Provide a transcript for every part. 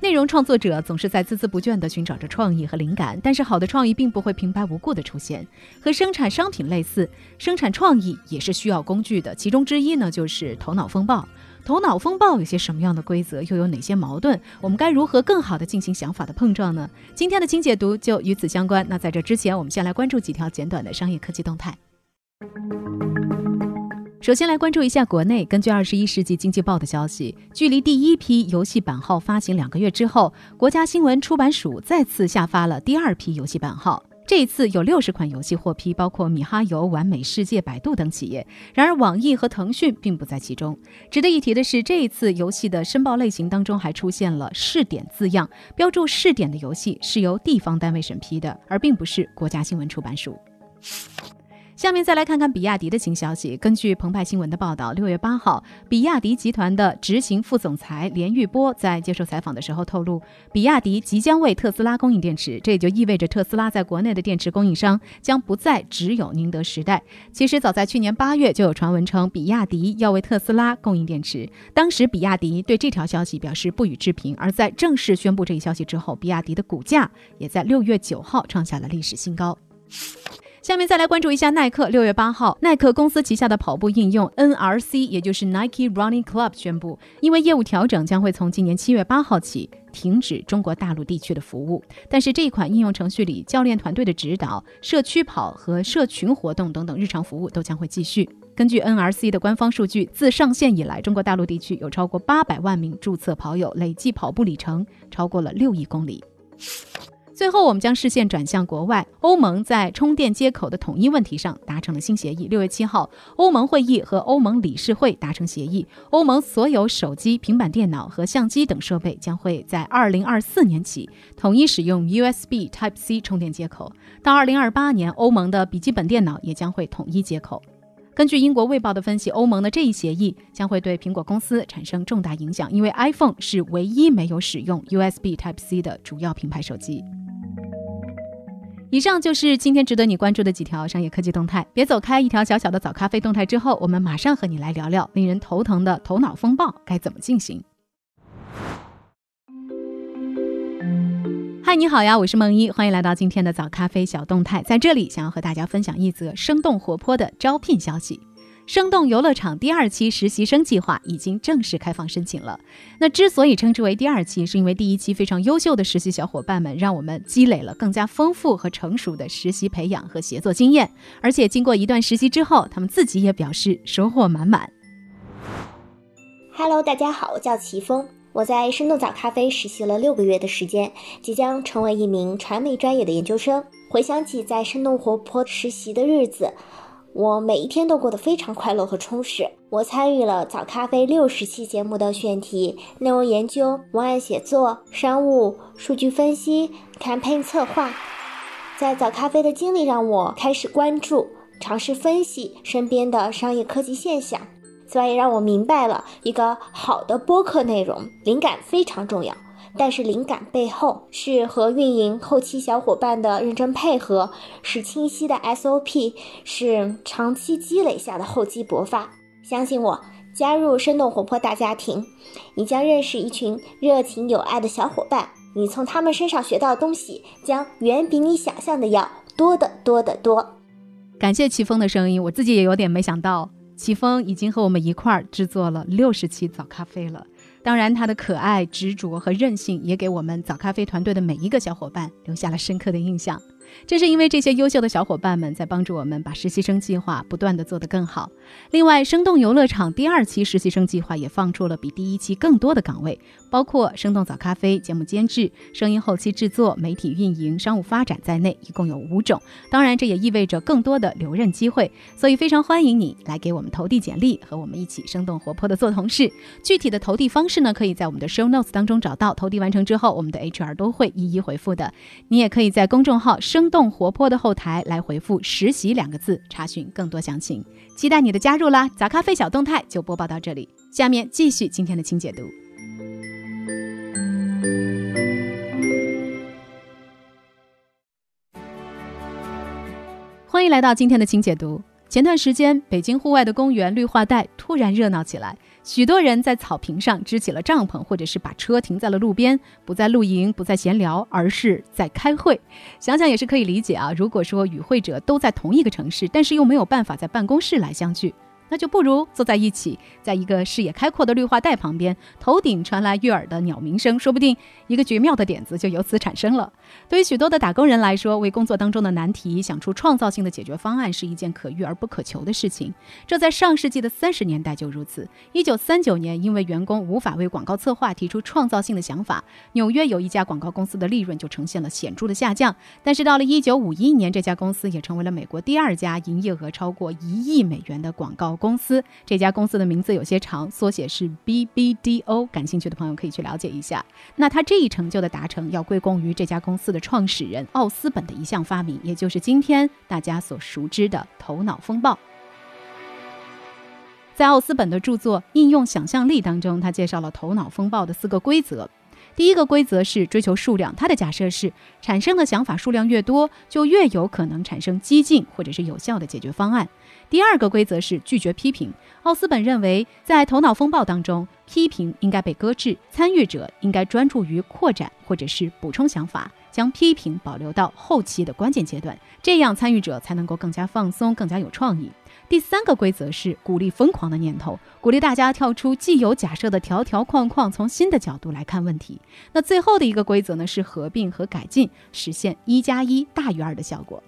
内容创作者总是在孜孜不倦地寻找着创意和灵感，但是好的创意并不会平白无故的出现。和生产商品类似，生产创意也是需要工具的，其中之一呢就是头脑风暴。头脑风暴有些什么样的规则，又有哪些矛盾？我们该如何更好地进行想法的碰撞呢？今天的清解读就与此相关。那在这之前，我们先来关注几条简短的商业科技动态。首先来关注一下国内。根据《二十一世纪经济报》的消息，距离第一批游戏版号发行两个月之后，国家新闻出版署再次下发了第二批游戏版号。这一次有六十款游戏获批，包括米哈游、完美世界、百度等企业。然而，网易和腾讯并不在其中。值得一提的是，这一次游戏的申报类型当中还出现了“试点”字样，标注试点的游戏是由地方单位审批的，而并不是国家新闻出版署。下面再来看看比亚迪的新消息。根据澎湃新闻的报道，六月八号，比亚迪集团的执行副总裁连玉波在接受采访的时候透露，比亚迪即将为特斯拉供应电池。这也就意味着特斯拉在国内的电池供应商将不再只有宁德时代。其实早在去年八月就有传闻称，比亚迪要为特斯拉供应电池。当时比亚迪对这条消息表示不予置评。而在正式宣布这一消息之后，比亚迪的股价也在六月九号创下了历史新高。下面再来关注一下耐克。六月八号，耐克公司旗下的跑步应用 NRC，也就是 Nike Running Club 宣布，因为业务调整，将会从今年七月八号起停止中国大陆地区的服务。但是这一款应用程序里，教练团队的指导、社区跑和社群活动等等日常服务都将会继续。根据 NRC 的官方数据，自上线以来，中国大陆地区有超过八百万名注册跑友，累计跑步里程超过了六亿公里。最后，我们将视线转向国外。欧盟在充电接口的统一问题上达成了新协议。六月七号，欧盟会议和欧盟理事会达成协议，欧盟所有手机、平板电脑和相机等设备将会在二零二四年起统一使用 USB Type C 充电接口。到二零二八年，欧盟的笔记本电脑也将会统一接口。根据英国卫报的分析，欧盟的这一协议将会对苹果公司产生重大影响，因为 iPhone 是唯一没有使用 USB Type C 的主要品牌手机。以上就是今天值得你关注的几条商业科技动态。别走开，一条小小的早咖啡动态之后，我们马上和你来聊聊令人头疼的头脑风暴该怎么进行。嗨，你好呀，我是梦一，欢迎来到今天的早咖啡小动态。在这里，想要和大家分享一则生动活泼的招聘消息。生动游乐场第二期实习生计划已经正式开放申请了。那之所以称之为第二期，是因为第一期非常优秀的实习小伙伴们，让我们积累了更加丰富和成熟的实习培养和协作经验。而且经过一段实习之后，他们自己也表示收获满满。Hello，大家好，我叫齐峰，我在生动早咖啡实习了六个月的时间，即将成为一名传媒专业的研究生。回想起在生动活泼实习的日子。我每一天都过得非常快乐和充实。我参与了早咖啡六十期节目的选题、内容研究、文案写作、商务数据分析、campaign 策划。在早咖啡的经历让我开始关注、尝试分析身边的商业科技现象。此外，也让我明白了一个好的播客内容，灵感非常重要。但是灵感背后是和运营后期小伙伴的认真配合，是清晰的 SOP，是长期积累下的厚积薄发。相信我，加入生动活泼大家庭，你将认识一群热情有爱的小伙伴。你从他们身上学到的东西，将远比你想象的要多得多得多。感谢齐峰的声音，我自己也有点没想到，齐峰已经和我们一块儿制作了六十期早咖啡了。当然，他的可爱、执着和韧性也给我们早咖啡团队的每一个小伙伴留下了深刻的印象。正是因为这些优秀的小伙伴们在帮助我们把实习生计划不断的做得更好。另外，生动游乐场第二期实习生计划也放出了比第一期更多的岗位，包括生动早咖啡节目监制、声音后期制作、媒体运营、商务发展在内，一共有五种。当然，这也意味着更多的留任机会，所以非常欢迎你来给我们投递简历，和我们一起生动活泼的做同事。具体的投递方式呢，可以在我们的 show notes 当中找到。投递完成之后，我们的 HR 都会一一回复的。你也可以在公众号。生动活泼的后台来回复“实习”两个字，查询更多详情。期待你的加入啦！杂咖啡小动态就播报到这里，下面继续今天的清解读。欢迎来到今天的清解读。前段时间，北京户外的公园绿化带突然热闹起来，许多人在草坪上支起了帐篷，或者是把车停在了路边，不在露营，不在闲聊，而是在开会。想想也是可以理解啊。如果说与会者都在同一个城市，但是又没有办法在办公室来相聚。那就不如坐在一起，在一个视野开阔的绿化带旁边，头顶传来悦耳的鸟鸣声，说不定一个绝妙的点子就由此产生了。对于许多的打工人来说，为工作当中的难题想出创造性的解决方案是一件可遇而不可求的事情。这在上世纪的三十年代就如此。一九三九年，因为员工无法为广告策划提出创造性的想法，纽约有一家广告公司的利润就呈现了显著的下降。但是到了一九五一年，这家公司也成为了美国第二家营业额超过一亿美元的广告。公司这家公司的名字有些长，缩写是 BBDO。感兴趣的朋友可以去了解一下。那他这一成就的达成，要归功于这家公司的创始人奥斯本的一项发明，也就是今天大家所熟知的头脑风暴。在奥斯本的著作《应用想象力》当中，他介绍了头脑风暴的四个规则。第一个规则是追求数量，它的假设是产生的想法数量越多，就越有可能产生激进或者是有效的解决方案。第二个规则是拒绝批评。奥斯本认为，在头脑风暴当中，批评应该被搁置，参与者应该专注于扩展或者是补充想法，将批评保留到后期的关键阶段，这样参与者才能够更加放松，更加有创意。第三个规则是鼓励疯狂的念头，鼓励大家跳出既有假设的条条框框，从新的角度来看问题。那最后的一个规则呢是合并和改进，实现一加一大于二的效果。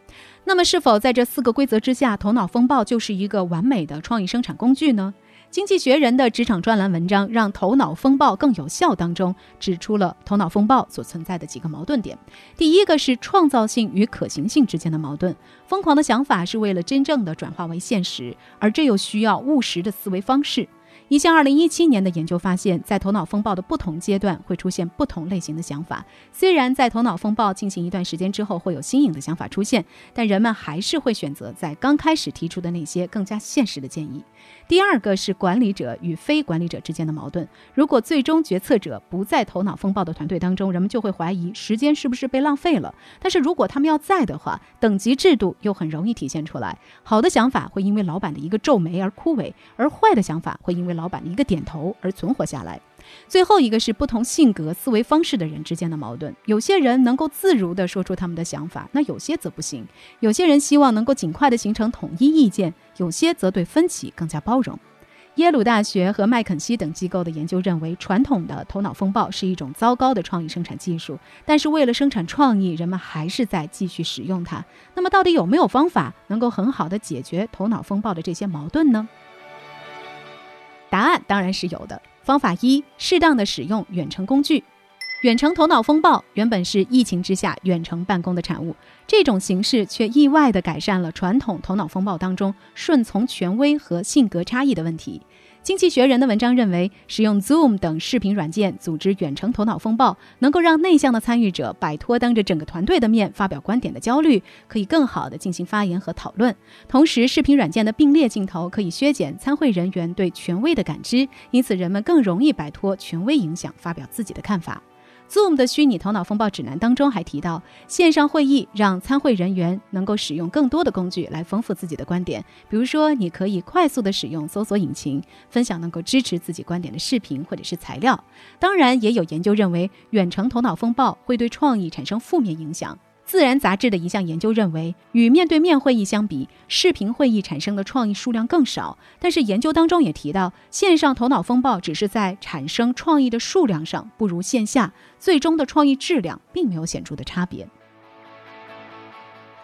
那么，是否在这四个规则之下，头脑风暴就是一个完美的创意生产工具呢？经济学人的职场专栏文章《让头脑风暴更有效》当中指出了头脑风暴所存在的几个矛盾点。第一个是创造性与可行性之间的矛盾。疯狂的想法是为了真正的转化为现实，而这又需要务实的思维方式。一项2017年的研究发现，在头脑风暴的不同阶段会出现不同类型的想法。虽然在头脑风暴进行一段时间之后会有新颖的想法出现，但人们还是会选择在刚开始提出的那些更加现实的建议。第二个是管理者与非管理者之间的矛盾。如果最终决策者不在头脑风暴的团队当中，人们就会怀疑时间是不是被浪费了。但是如果他们要在的话，等级制度又很容易体现出来。好的想法会因为老板的一个皱眉而枯萎，而坏的想法会因为老板的一个点头而存活下来。最后一个是不同性格、思维方式的人之间的矛盾。有些人能够自如地说出他们的想法，那有些则不行。有些人希望能够尽快地形成统一意见，有些则对分歧更加包容。耶鲁大学和麦肯锡等机构的研究认为，传统的头脑风暴是一种糟糕的创意生产技术，但是为了生产创意，人们还是在继续使用它。那么，到底有没有方法能够很好的解决头脑风暴的这些矛盾呢？答案当然是有的。方法一：适当的使用远程工具。远程头脑风暴原本是疫情之下远程办公的产物，这种形式却意外地改善了传统头脑风暴当中顺从权威和性格差异的问题。经济学人的文章认为，使用 Zoom 等视频软件组织远程头脑风暴，能够让内向的参与者摆脱当着整个团队的面发表观点的焦虑，可以更好地进行发言和讨论。同时，视频软件的并列镜头可以削减参会人员对权威的感知，因此人们更容易摆脱权威影响，发表自己的看法。Zoom 的虚拟头脑风暴指南当中还提到，线上会议让参会人员能够使用更多的工具来丰富自己的观点。比如说，你可以快速的使用搜索引擎，分享能够支持自己观点的视频或者是材料。当然，也有研究认为，远程头脑风暴会对创意产生负面影响。自然杂志的一项研究认为，与面对面会议相比，视频会议产生的创意数量更少。但是研究当中也提到，线上头脑风暴只是在产生创意的数量上不如线下，最终的创意质量并没有显著的差别。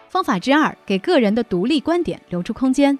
方法之二，给个人的独立观点留出空间。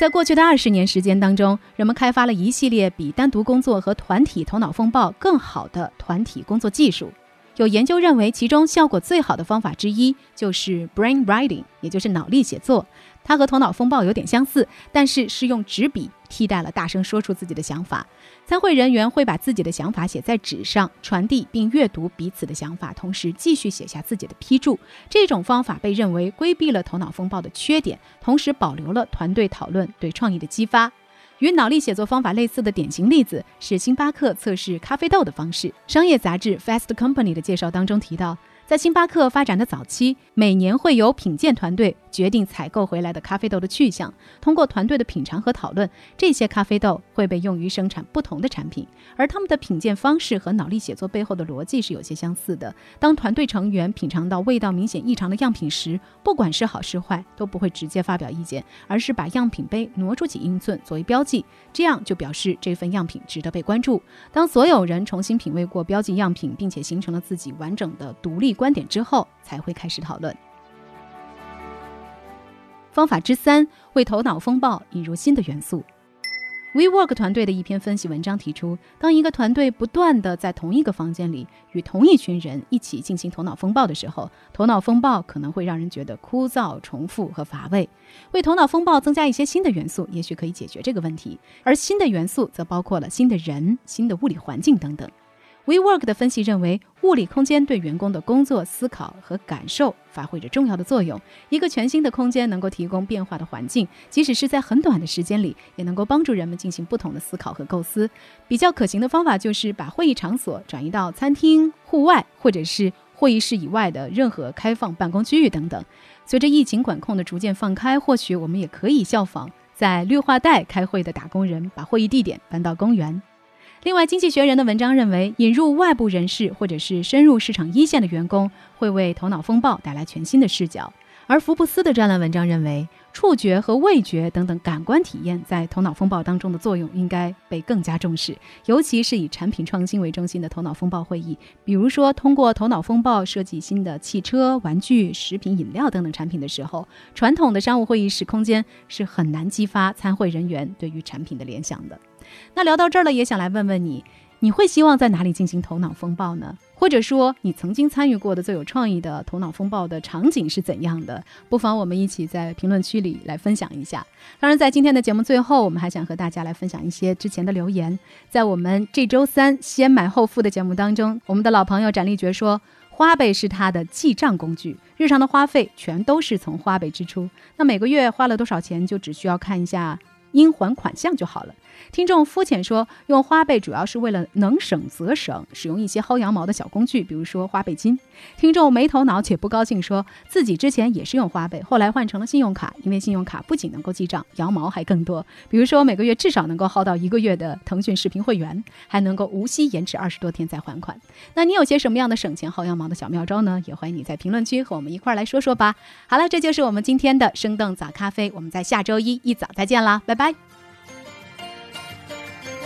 在过去的二十年时间当中，人们开发了一系列比单独工作和团体头脑风暴更好的团体工作技术。有研究认为，其中效果最好的方法之一就是 brain writing，也就是脑力写作。它和头脑风暴有点相似，但是是用纸笔替代了大声说出自己的想法。参会人员会把自己的想法写在纸上，传递并阅读彼此的想法，同时继续写下自己的批注。这种方法被认为规避了头脑风暴的缺点，同时保留了团队讨论对创意的激发。与脑力写作方法类似的典型例子是星巴克测试咖啡豆的方式。商业杂志《Fast Company》的介绍当中提到。在星巴克发展的早期，每年会有品鉴团队决定采购回来的咖啡豆的去向。通过团队的品尝和讨论，这些咖啡豆会被用于生产不同的产品。而他们的品鉴方式和脑力写作背后的逻辑是有些相似的。当团队成员品尝到味道明显异常的样品时，不管是好是坏，都不会直接发表意见，而是把样品杯挪出几英寸作为标记，这样就表示这份样品值得被关注。当所有人重新品味过标记样品，并且形成了自己完整的独立。观点之后才会开始讨论。方法之三，为头脑风暴引入新的元素。WeWork 团队的一篇分析文章提出，当一个团队不断的在同一个房间里与同一群人一起进行头脑风暴的时候，头脑风暴可能会让人觉得枯燥、重复和乏味。为头脑风暴增加一些新的元素，也许可以解决这个问题。而新的元素则包括了新的人、新的物理环境等等。WeWork 的分析认为，物理空间对员工的工作、思考和感受发挥着重要的作用。一个全新的空间能够提供变化的环境，即使是在很短的时间里，也能够帮助人们进行不同的思考和构思。比较可行的方法就是把会议场所转移到餐厅、户外，或者是会议室以外的任何开放办公区域等等。随着疫情管控的逐渐放开，或许我们也可以效仿在绿化带开会的打工人，把会议地点搬到公园。另外，《经济学人》的文章认为，引入外部人士或者是深入市场一线的员工，会为头脑风暴带来全新的视角。而福布斯的专栏文章认为，触觉和味觉等等感官体验在头脑风暴当中的作用应该被更加重视，尤其是以产品创新为中心的头脑风暴会议，比如说通过头脑风暴设计新的汽车、玩具、食品、饮料等等产品的时候，传统的商务会议室空间是很难激发参会人员对于产品的联想的。那聊到这儿了，也想来问问你，你会希望在哪里进行头脑风暴呢？或者说，你曾经参与过的最有创意的头脑风暴的场景是怎样的？不妨我们一起在评论区里来分享一下。当然，在今天的节目最后，我们还想和大家来分享一些之前的留言。在我们这周三先买后付的节目当中，我们的老朋友展立觉说，花呗是他的记账工具，日常的花费全都是从花呗支出。那每个月花了多少钱，就只需要看一下应还款项就好了。听众肤浅说，用花呗主要是为了能省则省，使用一些薅羊毛的小工具，比如说花呗金。听众没头脑且不高兴，说自己之前也是用花呗，后来换成了信用卡，因为信用卡不仅能够记账，羊毛还更多，比如说每个月至少能够薅到一个月的腾讯视频会员，还能够无息延迟二十多天再还款。那你有些什么样的省钱薅羊毛的小妙招呢？也欢迎你在评论区和我们一块儿来说说吧。好了，这就是我们今天的生动早咖啡，我们在下周一一早再见啦，拜拜。